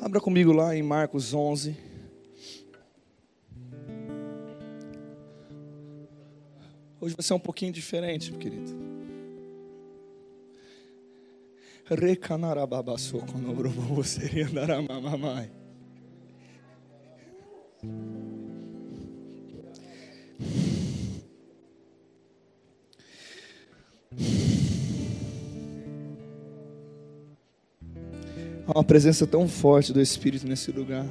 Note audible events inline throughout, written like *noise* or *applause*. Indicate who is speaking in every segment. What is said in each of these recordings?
Speaker 1: Abra comigo lá em Marcos 11. Hoje vai ser um pouquinho diferente, meu querido. Recanarababaçô, quando você andará mamamai. Uma presença tão forte do Espírito nesse lugar.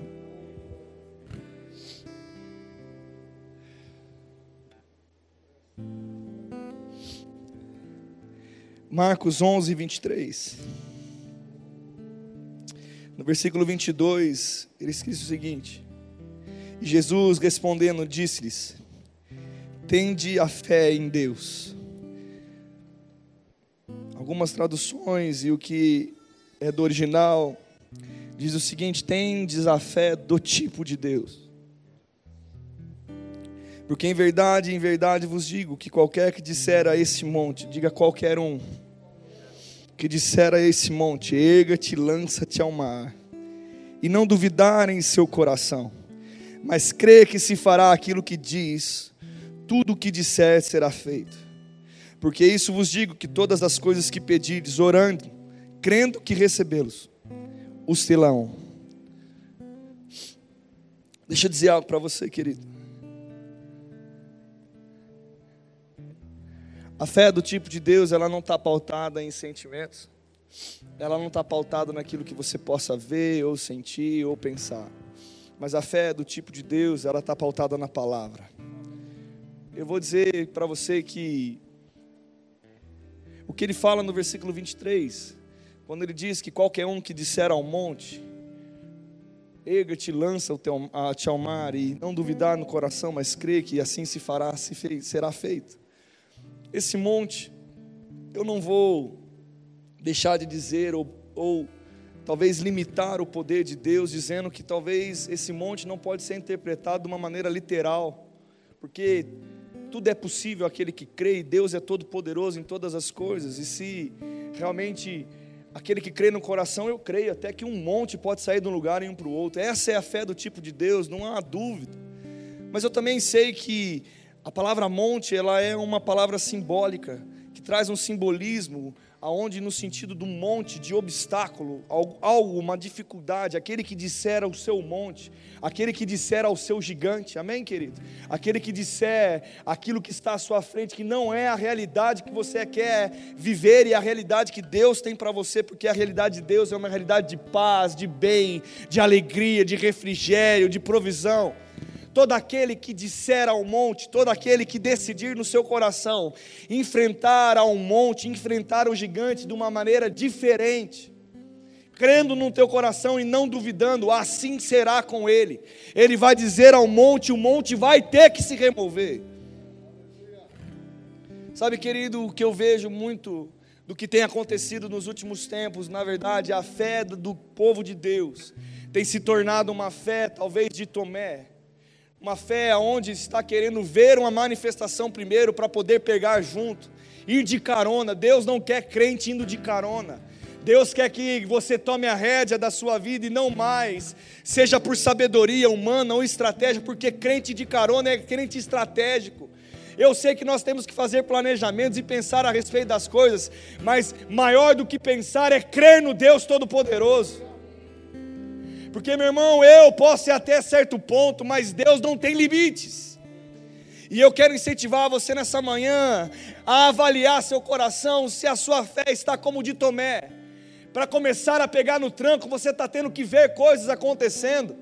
Speaker 1: Marcos 11, 23. No versículo 22, ele escreve o seguinte: Jesus respondendo, disse-lhes: Tende a fé em Deus. Algumas traduções e o que é do original, diz o seguinte: tendes a fé do tipo de Deus. Porque em verdade, em verdade vos digo que qualquer que disser a esse monte, diga qualquer um, que disser a esse monte, erga-te, lança-te ao mar, e não duvidar em seu coração, mas crê que se fará aquilo que diz, tudo o que disser será feito. Porque isso vos digo que todas as coisas que pedirdes, orando, crendo que recebê-los, os telão. Deixa eu dizer algo para você, querido. A fé do tipo de Deus, ela não está pautada em sentimentos, ela não está pautada naquilo que você possa ver, ou sentir, ou pensar. Mas a fé do tipo de Deus, ela está pautada na palavra. Eu vou dizer para você que o que ele fala no versículo 23 quando ele diz que qualquer um que disser ao monte, erga-te, lança o teu, a te ao mar, e não duvidar no coração, mas crê que assim se fará, se será feito. Esse monte, eu não vou deixar de dizer, ou, ou talvez limitar o poder de Deus, dizendo que talvez esse monte não pode ser interpretado de uma maneira literal, porque tudo é possível aquele que crê, e Deus é todo poderoso em todas as coisas, e se realmente Aquele que crê no coração, eu creio, até que um monte pode sair de um lugar e um para o outro. Essa é a fé do tipo de Deus, não há dúvida. Mas eu também sei que a palavra monte, ela é uma palavra simbólica, que traz um simbolismo, aonde no sentido do monte, de obstáculo, algo, uma dificuldade, aquele que disser ao seu monte, aquele que disser ao seu gigante, amém, querido? Aquele que disser aquilo que está à sua frente, que não é a realidade que você quer viver e a realidade que Deus tem para você, porque a realidade de Deus é uma realidade de paz, de bem, de alegria, de refrigério, de provisão todo aquele que disser ao monte, todo aquele que decidir no seu coração enfrentar ao monte, enfrentar o gigante de uma maneira diferente, crendo no teu coração e não duvidando, assim será com ele. Ele vai dizer ao monte, o monte vai ter que se remover. Sabe, querido, o que eu vejo muito do que tem acontecido nos últimos tempos, na verdade, a fé do povo de Deus tem se tornado uma fé, talvez de Tomé, uma fé onde está querendo ver uma manifestação primeiro para poder pegar junto, ir de carona. Deus não quer crente indo de carona. Deus quer que você tome a rédea da sua vida e não mais, seja por sabedoria humana ou estratégia, porque crente de carona é crente estratégico. Eu sei que nós temos que fazer planejamentos e pensar a respeito das coisas, mas maior do que pensar é crer no Deus Todo-Poderoso. Porque, meu irmão, eu posso ir até certo ponto, mas Deus não tem limites. E eu quero incentivar você nessa manhã a avaliar seu coração se a sua fé está como de Tomé. Para começar a pegar no tranco, você está tendo que ver coisas acontecendo.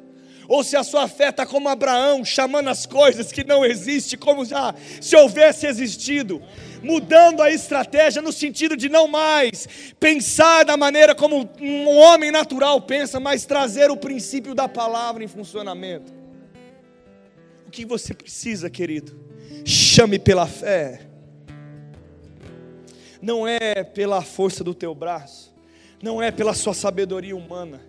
Speaker 1: Ou se a sua fé está como Abraão, chamando as coisas que não existem, como já se houvesse existido mudando a estratégia no sentido de não mais pensar da maneira como um homem natural pensa, mas trazer o princípio da palavra em funcionamento. O que você precisa, querido? Chame pela fé. Não é pela força do teu braço, não é pela sua sabedoria humana,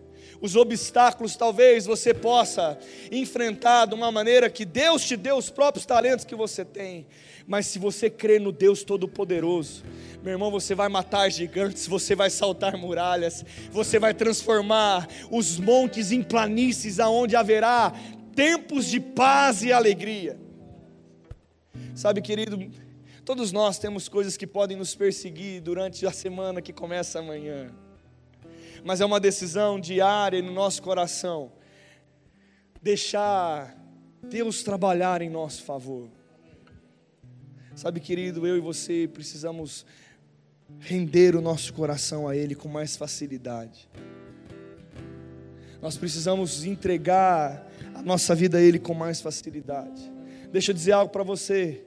Speaker 1: Os obstáculos talvez você possa enfrentar de uma maneira que Deus te deu os próprios talentos que você tem. Mas se você crê no Deus Todo-Poderoso, meu irmão, você vai matar gigantes, você vai saltar muralhas, você vai transformar os montes em planícies, aonde haverá tempos de paz e alegria. Sabe, querido, todos nós temos coisas que podem nos perseguir durante a semana que começa amanhã mas é uma decisão diária no nosso coração. Deixar Deus trabalhar em nosso favor. Sabe, querido, eu e você precisamos render o nosso coração a Ele com mais facilidade. Nós precisamos entregar a nossa vida a Ele com mais facilidade. Deixa eu dizer algo para você.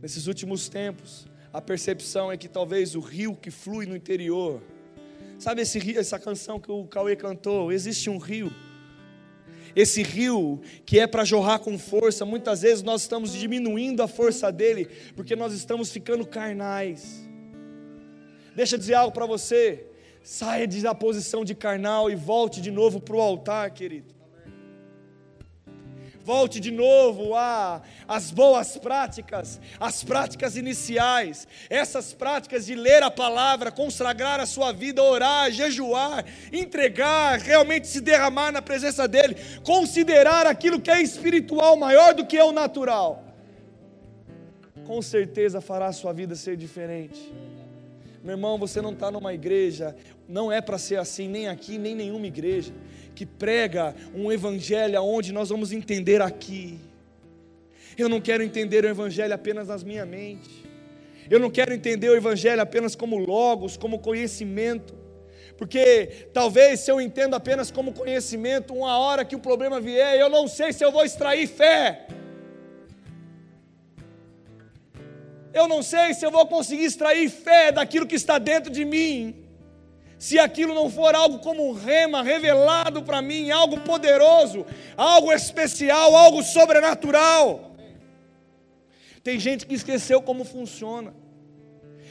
Speaker 1: Nesses últimos tempos, a percepção é que talvez o rio que flui no interior, Sabe esse rio, essa canção que o Cauê cantou? Existe um rio. Esse rio que é para jorrar com força, muitas vezes nós estamos diminuindo a força dele, porque nós estamos ficando carnais. Deixa eu dizer algo para você. Saia da posição de carnal e volte de novo para o altar, querido. Volte de novo as boas práticas, as práticas iniciais, essas práticas de ler a palavra, consagrar a sua vida, orar, jejuar, entregar, realmente se derramar na presença dele, considerar aquilo que é espiritual maior do que é o natural. Com certeza fará a sua vida ser diferente. Meu irmão, você não está numa igreja, não é para ser assim, nem aqui, nem nenhuma igreja que prega um evangelho onde nós vamos entender aqui. Eu não quero entender o evangelho apenas nas minha mente. Eu não quero entender o evangelho apenas como logos, como conhecimento. Porque talvez se eu entendo apenas como conhecimento, uma hora que o problema vier, eu não sei se eu vou extrair fé. Eu não sei se eu vou conseguir extrair fé daquilo que está dentro de mim se aquilo não for algo como um rema revelado para mim, algo poderoso, algo especial, algo sobrenatural. Tem gente que esqueceu como funciona.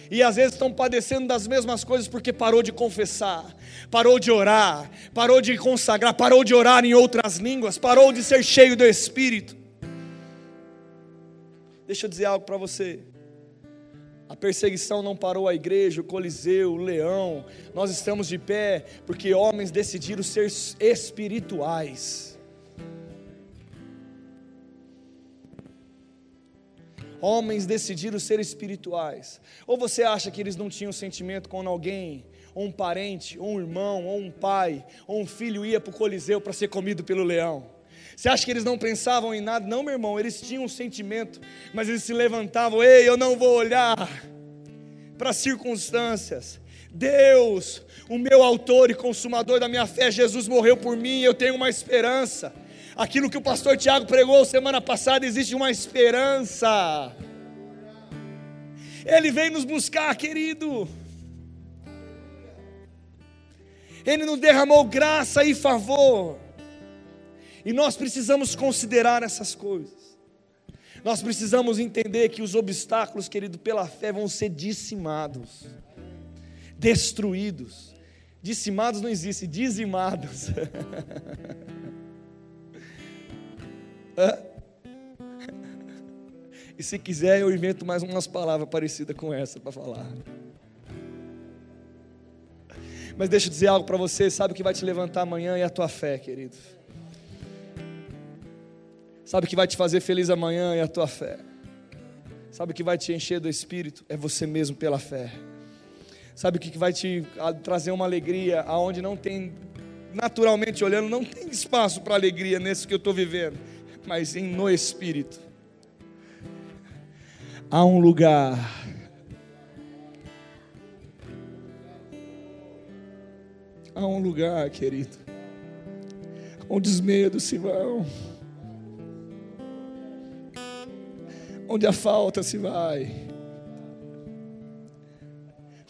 Speaker 1: E às vezes estão padecendo das mesmas coisas porque parou de confessar, parou de orar, parou de consagrar, parou de orar em outras línguas, parou de ser cheio do Espírito. Deixa eu dizer algo para você. A perseguição não parou a igreja, o Coliseu, o leão. Nós estamos de pé porque homens decidiram ser espirituais. Homens decidiram ser espirituais. Ou você acha que eles não tinham sentimento quando alguém, ou um parente, ou um irmão, ou um pai, ou um filho ia para o Coliseu para ser comido pelo leão? Você acha que eles não pensavam em nada? Não, meu irmão, eles tinham um sentimento, mas eles se levantavam: ei, eu não vou olhar para as circunstâncias. Deus, o meu autor e consumador da minha fé, Jesus morreu por mim, eu tenho uma esperança. Aquilo que o pastor Tiago pregou semana passada, existe uma esperança. Ele vem nos buscar, querido. Ele nos derramou graça e favor. E nós precisamos considerar essas coisas. Nós precisamos entender que os obstáculos, querido, pela fé vão ser dizimados, destruídos. Dizimados não existe, dizimados. *laughs* e se quiser, eu invento mais umas palavras parecidas com essa para falar. Mas deixa eu dizer algo para você, sabe o que vai te levantar amanhã é a tua fé, querido. Sabe o que vai te fazer feliz amanhã é a tua fé. Sabe o que vai te encher do espírito? É você mesmo pela fé. Sabe o que vai te trazer uma alegria aonde não tem, naturalmente olhando, não tem espaço para alegria nesse que eu estou vivendo, mas em no espírito. Há um lugar. Há um lugar, querido, onde os medos se vão. Onde a falta se vai,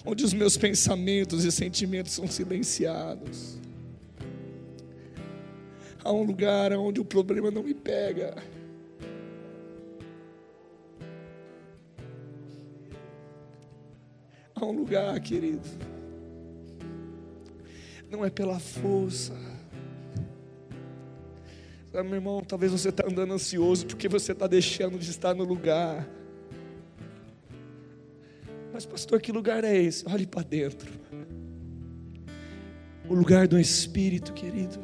Speaker 1: onde os meus pensamentos e sentimentos são silenciados. Há um lugar onde o problema não me pega. Há um lugar, querido, não é pela força. Sabe, meu irmão, talvez você está andando ansioso porque você está deixando de estar no lugar. Mas, pastor, que lugar é esse? Olhe para dentro. O lugar do Espírito, querido.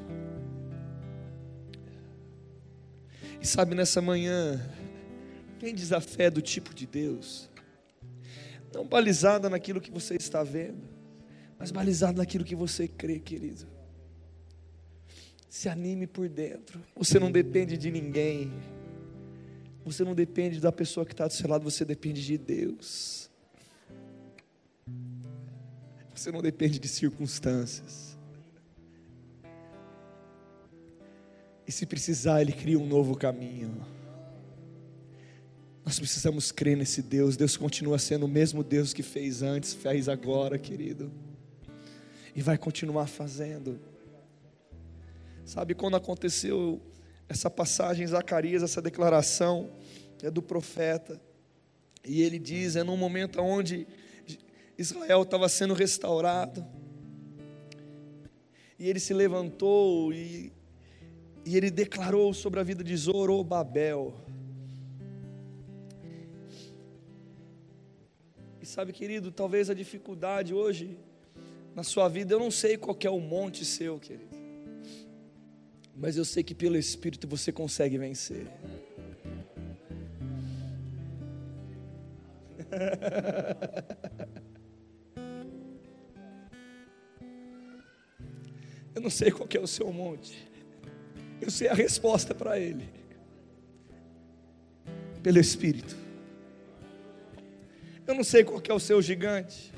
Speaker 1: E sabe, nessa manhã, quem diz a fé do tipo de Deus? Não balizada naquilo que você está vendo, mas balizada naquilo que você crê, querido. Se anime por dentro. Você não depende de ninguém. Você não depende da pessoa que está do seu lado, você depende de Deus. Você não depende de circunstâncias. E se precisar, Ele cria um novo caminho. Nós precisamos crer nesse Deus. Deus continua sendo o mesmo Deus que fez antes, fez agora, querido. E vai continuar fazendo. Sabe quando aconteceu essa passagem em Zacarias, essa declaração é do profeta. E ele diz: é num momento onde Israel estava sendo restaurado. E ele se levantou e, e ele declarou sobre a vida de Zorobabel. E sabe, querido, talvez a dificuldade hoje na sua vida, eu não sei qual é o monte seu, querido. Mas eu sei que pelo Espírito você consegue vencer. *laughs* Eu não sei qual é o seu monte. Eu sei a resposta para ele. Pelo Espírito. Eu não sei qual é o seu gigante.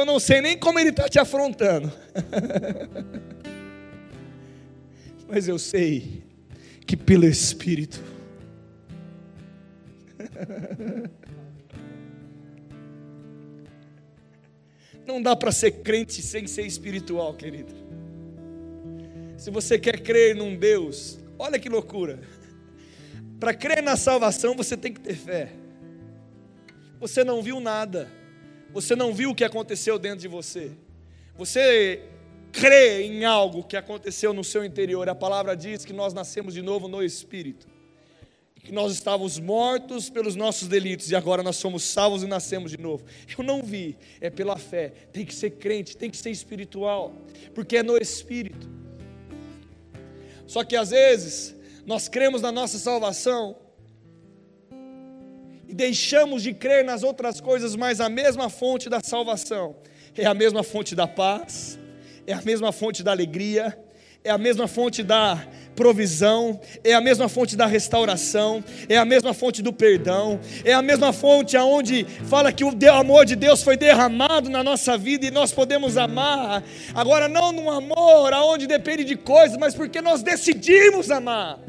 Speaker 1: Eu não sei nem como ele está te afrontando. *laughs* Mas eu sei que pelo Espírito. *laughs* Não dá para ser crente sem ser espiritual, querido. Se você quer crer num Deus, olha que loucura. Para crer na salvação, você tem que ter fé. Você não viu nada. Você não viu o que aconteceu dentro de você. Você crê em algo que aconteceu no seu interior. A palavra diz que nós nascemos de novo no Espírito. Que nós estávamos mortos pelos nossos delitos e agora nós somos salvos e nascemos de novo. Eu não vi, é pela fé. Tem que ser crente, tem que ser espiritual, porque é no Espírito. Só que às vezes nós cremos na nossa salvação e deixamos de crer nas outras coisas, mas a mesma fonte da salvação é a mesma fonte da paz, é a mesma fonte da alegria, é a mesma fonte da provisão, é a mesma fonte da restauração, é a mesma fonte do perdão, é a mesma fonte aonde fala que o amor de Deus foi derramado na nossa vida e nós podemos amar. Agora não num amor aonde depende de coisas, mas porque nós decidimos amar.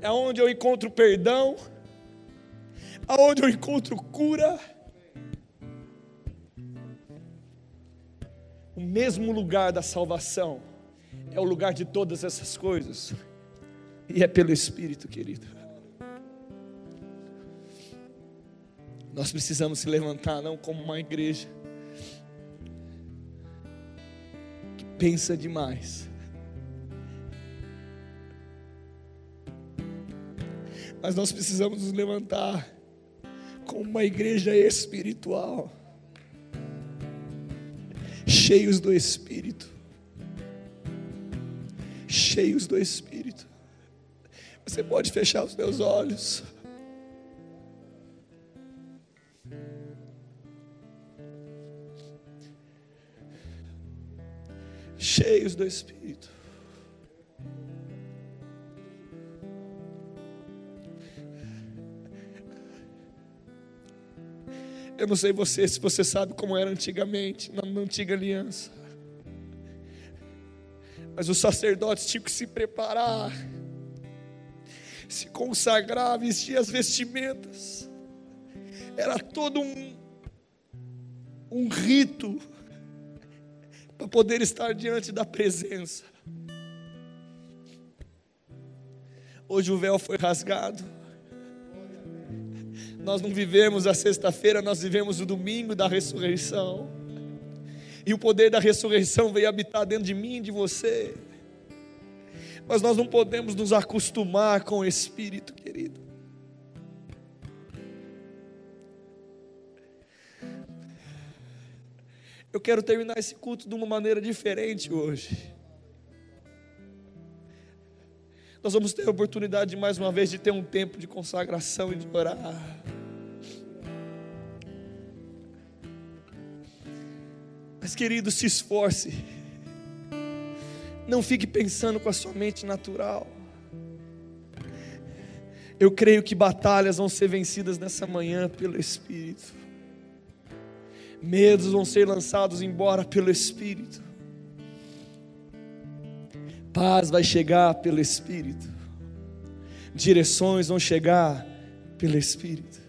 Speaker 1: É onde eu encontro perdão, aonde eu encontro cura. O mesmo lugar da salvação é o lugar de todas essas coisas, e é pelo Espírito, querido. Nós precisamos se levantar, não como uma igreja que pensa demais Mas nós precisamos nos levantar como uma igreja espiritual, cheios do Espírito. Cheios do Espírito. Você pode fechar os seus olhos. Cheios do Espírito. Eu não sei você, se você sabe como era antigamente, na, antiga aliança. Mas os sacerdotes tinham que se preparar, se consagrar, vestir as vestimentas. Era todo um, um rito para poder estar diante da presença. Hoje o véu foi rasgado. Nós não vivemos a sexta-feira, nós vivemos o domingo da ressurreição. E o poder da ressurreição veio habitar dentro de mim e de você. Mas nós não podemos nos acostumar com o Espírito, querido. Eu quero terminar esse culto de uma maneira diferente hoje. Nós vamos ter a oportunidade mais uma vez de ter um tempo de consagração e de orar. Mas querido, se esforce. Não fique pensando com a sua mente natural. Eu creio que batalhas vão ser vencidas nessa manhã pelo Espírito. Medos vão ser lançados embora pelo Espírito. Paz vai chegar pelo Espírito. Direções vão chegar pelo Espírito.